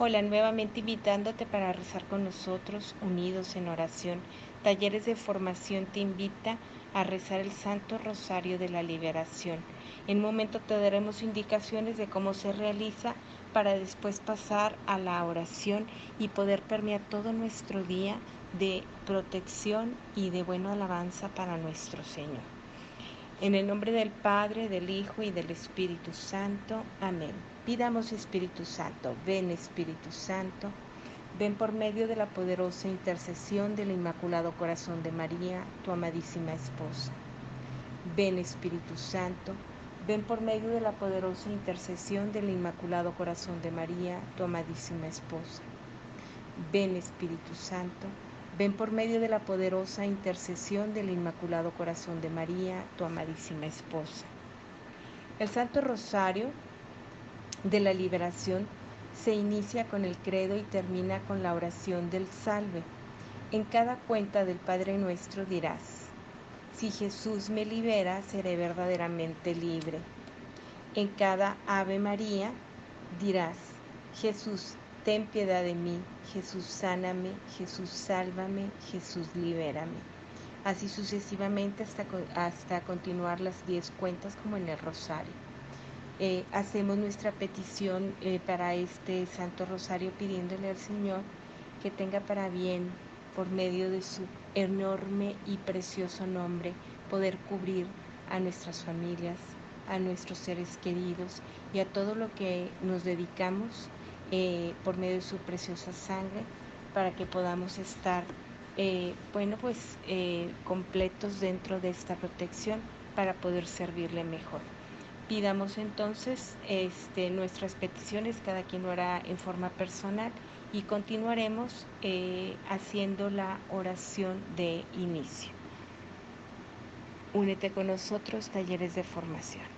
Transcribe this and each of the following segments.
Hola, nuevamente invitándote para rezar con nosotros, unidos en oración. Talleres de Formación te invita a rezar el Santo Rosario de la Liberación. En un momento te daremos indicaciones de cómo se realiza para después pasar a la oración y poder permear todo nuestro día de protección y de buena alabanza para nuestro Señor. En el nombre del Padre, del Hijo y del Espíritu Santo. Amén. Pidamos Espíritu Santo, ven Espíritu Santo, ven por medio de la poderosa intercesión del Inmaculado Corazón de María, tu amadísima esposa. Ven Espíritu Santo, ven por medio de la poderosa intercesión del Inmaculado Corazón de María, tu amadísima esposa. Ven Espíritu Santo, ven por medio de la poderosa intercesión del Inmaculado Corazón de María, tu amadísima esposa. El Santo Rosario de la liberación se inicia con el credo y termina con la oración del salve. En cada cuenta del Padre Nuestro dirás, si Jesús me libera, seré verdaderamente libre. En cada Ave María dirás, Jesús, ten piedad de mí, Jesús, sáname, Jesús, sálvame, Jesús, libérame. Así sucesivamente hasta, hasta continuar las diez cuentas como en el rosario. Eh, hacemos nuestra petición eh, para este Santo Rosario pidiéndole al Señor que tenga para bien, por medio de su enorme y precioso nombre, poder cubrir a nuestras familias, a nuestros seres queridos y a todo lo que nos dedicamos eh, por medio de su preciosa sangre para que podamos estar, bueno, pues completos dentro de esta protección para poder servirle mejor. Pidamos entonces este, nuestras peticiones, cada quien lo hará en forma personal y continuaremos eh, haciendo la oración de inicio. Únete con nosotros, talleres de formación.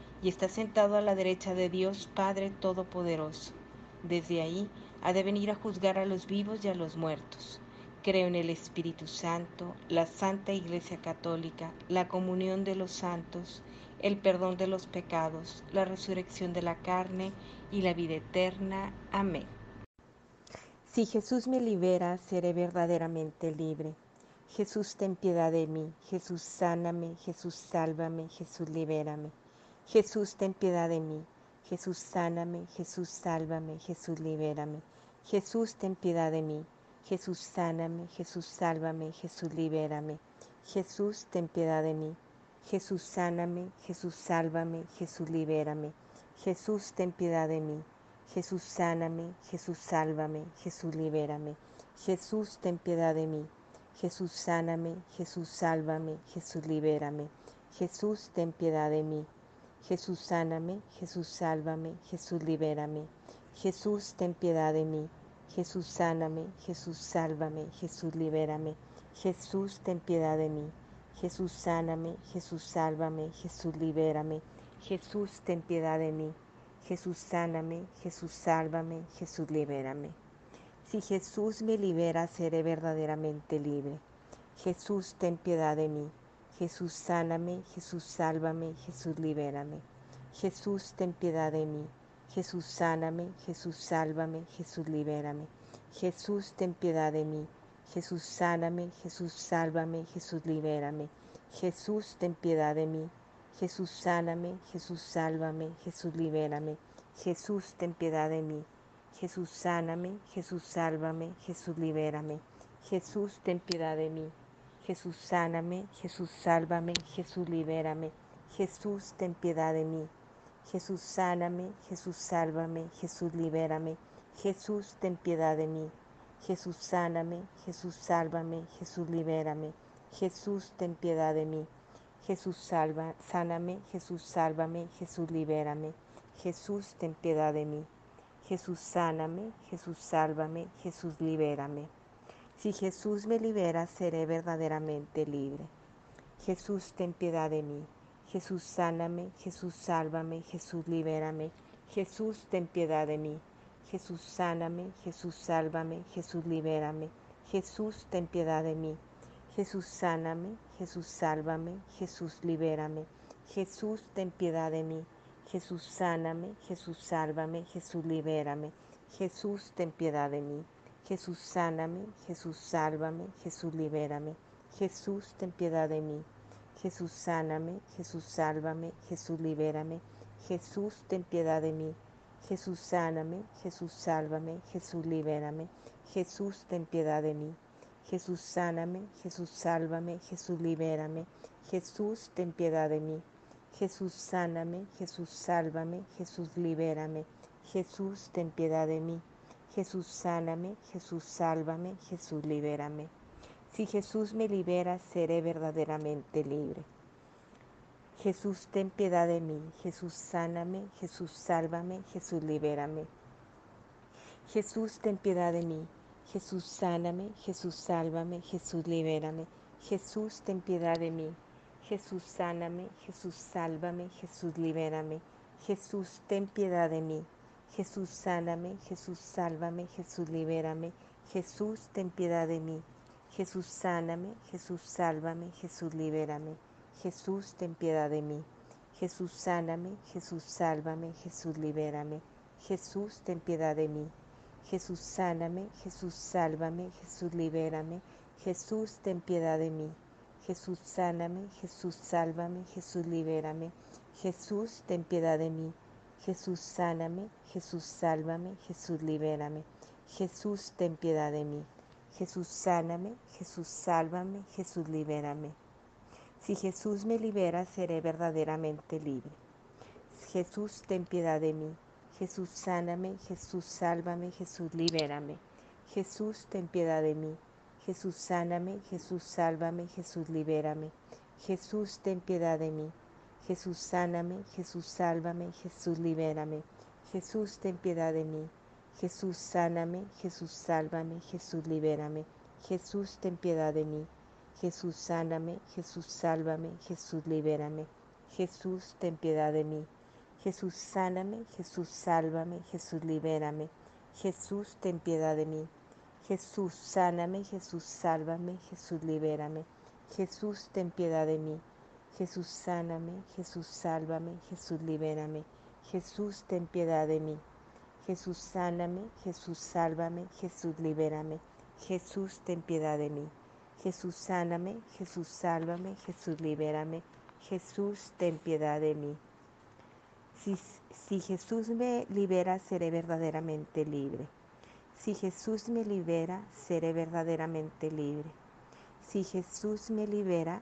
y está sentado a la derecha de Dios Padre Todopoderoso. Desde ahí ha de venir a juzgar a los vivos y a los muertos. Creo en el Espíritu Santo, la Santa Iglesia Católica, la comunión de los santos, el perdón de los pecados, la resurrección de la carne y la vida eterna. Amén. Si Jesús me libera, seré verdaderamente libre. Jesús, ten piedad de mí. Jesús, sáname. Jesús, sálvame. Jesús, libérame. Jesús, ten piedad de mí. Jesús, sáname. Jesús, sálvame. Jesús, libérame. Jesús, ten piedad de mí. Jesús, sáname, Jesús, sálvame, Jesús, libérame. Jesús, ten piedad de mí. Jesús, sáname, Jesús, sálvame, Jesús, libérame. Jesús, ten piedad de mí. Jesús, sáname, Jesús, sálvame, Jesús, libérame. Jesús, ten piedad de mí. Jesús, sáname, Jesús, sálvame, Jesús, libérame. Jesús, ten piedad de mí. Jesús, sáname, Jesús, sálvame, Jesús, libérame. Jesús, ten piedad de mí. Jesús, sáname, Jesús, sálvame, Jesús, libérame. Jesús, ten piedad de mí. Jesús, sáname, Jesús, sálvame, Jesús, libérame. Jesús, ten piedad de mí. Jesús, sáname, Jesús, sálvame, Jesús, libérame. Si Jesús me libera, seré verdaderamente libre. Jesús, ten piedad de mí. Jesús, sáname, Jesús, sálvame, Jesús, libérame. Jesús, ten piedad de mí. Jesús, sáname, Jesús, sálvame, Jesús, libérame. Jesús, ten piedad de mí. Jesús, sáname, Jesús, sálvame, Jesús, libérame. Jesús, ten piedad de mí. Jesús, sáname, Jesús, sálvame, Jesús, libérame. Jesús, ten piedad de mí. Jesús, sáname, Jesús, sálvame, Jesús, libérame. Jesús, ten piedad de mí. Jesús, sáname, Jesús, sálvame, Jesús, libérame. Jesús, ten piedad de mí. Jesús, sáname, Jesús, sálvame, Jesús, libérame. Jesús, ten piedad de mí. Jesús, sáname, Jesús, sálvame, Jesús, libérame. Jesús, ten piedad de mí. Jesús, salva, sáname, Jesús, sálvame, Jesús, libérame. Jesús, ten piedad de mí. Jesús sáname, Jesús sálvame, Jesús libérame. Si Jesús me libera, seré verdaderamente libre. Jesús, ten piedad de mí. Jesús, sáname, Jesús, sálvame, Jesús, libérame. Jesús, ten piedad de mí. Jesús, sáname, Jesús, sálvame, Jesús, libérame. Jesús, ten piedad de mí. Jesús, sáname, Jesús, sálvame, Jesús, libérame. Jesús, ten piedad de mí. Jesús, sáname, Jesús, sálvame, Jesús, libérame. Jesús, ten piedad de mí. Jesús, sáname, Jesús, sálvame, Jesús, libérame. Jesús, ten piedad de mí. Jesús, sáname, Jesús, sálvame, Jesús, libérame. Jesús, ten piedad de mí. Jesús, sáname, Jesús, sálvame, Jesús, libérame. Jesús, ten piedad de mí. Jesús, sáname, Jesús, sálvame, Jesús, libérame. Jesús, ten piedad de mí. Jesús, sáname, Jesús, sálvame, Jesús, libérame. Jesús, ten piedad de mí. Jesús, sáname, Jesús, sálvame, Jesús, libérame. Si Jesús me libera, seré verdaderamente libre. Jesús, ten piedad de mí. Jesús, sáname, Jesús, sálvame, Jesús, libérame. Jesús, ten piedad de mí. Jesús, sáname, Jesús, sálvame, Jesús, libérame. Jesús, ten piedad de mí. Jesús, sáname, Jesús, sálvame, Jesús, libérame. Jesús, ten piedad de mí. Jesús, sáname, Jesús, sálvame, Jesús, libérame. Jesús, ten piedad de mí. Jesús, sáname, Jesús, sálvame, Jesús, libérame. Jesús, ten piedad de mí. Jesús, sáname, Jesús, sálvame, Jesús, libérame. Jesús, ten piedad de mí. Jesús, sáname, Jesús, sálvame, Jesús, libérame. Jesús, ten piedad de mí. Jesús, sáname, Jesús, sálvame, Jesús, libérame. Jesús, ten piedad de mí. Jesús, sáname, Jesús, sálvame, Jesús, libérame. Jesús, ten piedad de mí. Jesús, sáname, Jesús, sálvame, Jesús, libérame. Si Jesús me libera, seré verdaderamente libre. Jesús, ten piedad de mí. Jesús, sáname, Jesús, sálvame, Jesús, libérame. Jesús, ten piedad de mí. Jesús, sáname, Jesús, sálvame, Jesús, libérame. Jesús, ten piedad de mí. Jesús, sáname, Jesús, sálvame, Jesús, libérame. Jesús, ten piedad de mí. Jesús, sáname, Jesús, sálvame, Jesús, libérame. Jesús, ten piedad de mí. Jesús, sáname, Jesús, sálvame, Jesús, libérame. Jesús, ten piedad de mí. Jesús, sáname, Jesús, sálvame, Jesús, libérame. Jesús, ten piedad de mí. Jesús, sáname, Jesús, sálvame, Jesús, libérame. Jesús, ten piedad de mí. Jesús, sáname, Jesús, sálvame, Jesús, libérame. Jesús, ten piedad de mí. Jesús, sáname, Jesús, sálvame, Jesús, libérame. Jesús, ten piedad de mí. Jesús, sáname, Jesús, sálvame, Jesús, libérame. Jesús, ten piedad de mí. Si, si, Jesús me libera, seré verdaderamente libre. Si Jesús me libera, seré verdaderamente libre. Si Jesús me libera,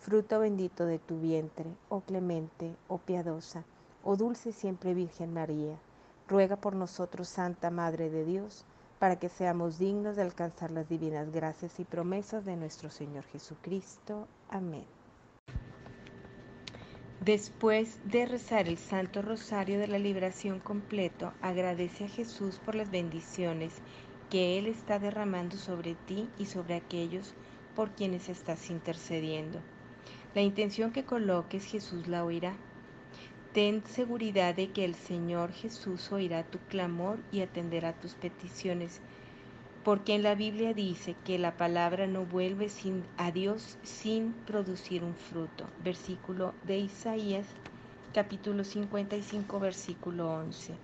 fruto bendito de tu vientre, oh clemente, oh piadosa, oh dulce siempre Virgen María. Ruega por nosotros, Santa Madre de Dios, para que seamos dignos de alcanzar las divinas gracias y promesas de nuestro Señor Jesucristo. Amén. Después de rezar el Santo Rosario de la Liberación completo, agradece a Jesús por las bendiciones que Él está derramando sobre ti y sobre aquellos por quienes estás intercediendo. La intención que coloques Jesús la oirá. Ten seguridad de que el Señor Jesús oirá tu clamor y atenderá tus peticiones, porque en la Biblia dice que la palabra no vuelve sin, a Dios sin producir un fruto. Versículo de Isaías, capítulo 55, versículo 11.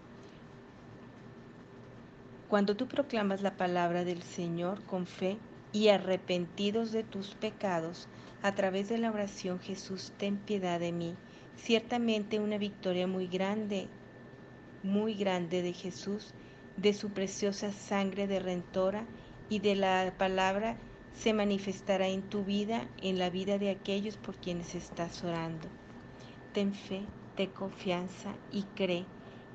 Cuando tú proclamas la palabra del Señor con fe y arrepentidos de tus pecados, a través de la oración Jesús, ten piedad de mí Ciertamente una victoria muy grande, muy grande de Jesús, de su preciosa sangre de rentora y de la palabra se manifestará en tu vida, en la vida de aquellos por quienes estás orando. Ten fe, ten confianza y cree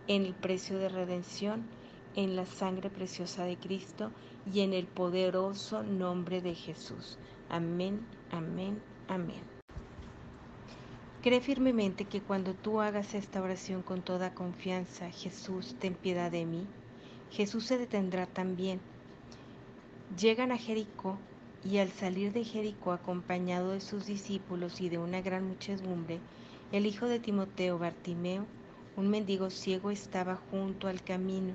en el precio de redención, en la sangre preciosa de Cristo y en el poderoso nombre de Jesús. Amén, amén, amén. Cree firmemente que cuando tú hagas esta oración con toda confianza, Jesús, ten piedad de mí, Jesús se detendrá también. Llegan a Jericó y al salir de Jericó acompañado de sus discípulos y de una gran muchedumbre, el hijo de Timoteo, Bartimeo, un mendigo ciego, estaba junto al camino.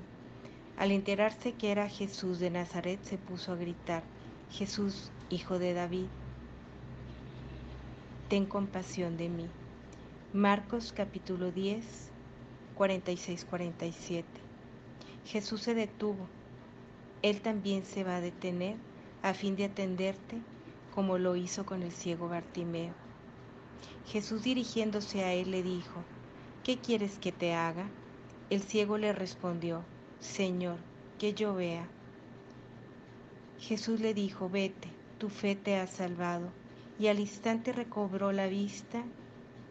Al enterarse que era Jesús de Nazaret, se puso a gritar, Jesús, hijo de David, ten compasión de mí. Marcos capítulo 10, 46-47. Jesús se detuvo. Él también se va a detener a fin de atenderte como lo hizo con el ciego Bartimeo. Jesús dirigiéndose a él le dijo, ¿qué quieres que te haga? El ciego le respondió, Señor, que yo vea. Jesús le dijo, vete, tu fe te ha salvado. Y al instante recobró la vista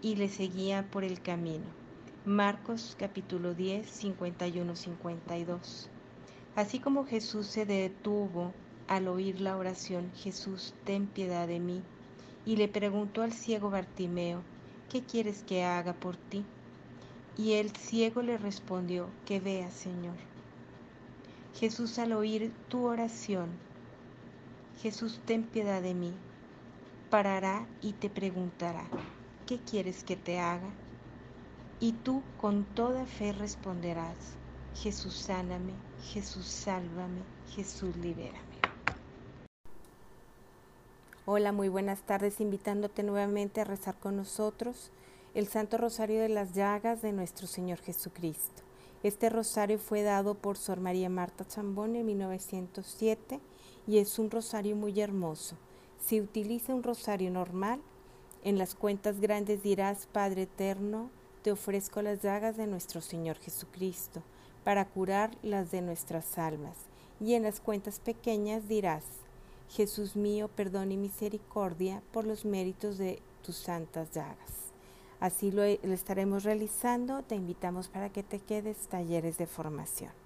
y le seguía por el camino. Marcos capítulo 10, 51-52. Así como Jesús se detuvo al oír la oración, Jesús, ten piedad de mí, y le preguntó al ciego Bartimeo, ¿qué quieres que haga por ti? Y el ciego le respondió, que vea, Señor. Jesús al oír tu oración, Jesús, ten piedad de mí, parará y te preguntará, ¿qué quieres que te haga? Y tú con toda fe responderás, Jesús sáname, Jesús sálvame, Jesús libérame. Hola, muy buenas tardes, invitándote nuevamente a rezar con nosotros el Santo Rosario de las Llagas de nuestro Señor Jesucristo. Este rosario fue dado por Sor María Marta Chambón en 1907 y es un rosario muy hermoso. Si utiliza un rosario normal, en las cuentas grandes dirás, Padre eterno, te ofrezco las llagas de nuestro Señor Jesucristo para curar las de nuestras almas. Y en las cuentas pequeñas dirás, Jesús mío, perdón y misericordia por los méritos de tus santas llagas. Así lo, estaremos realizando. Te invitamos para que te quedes talleres de formación.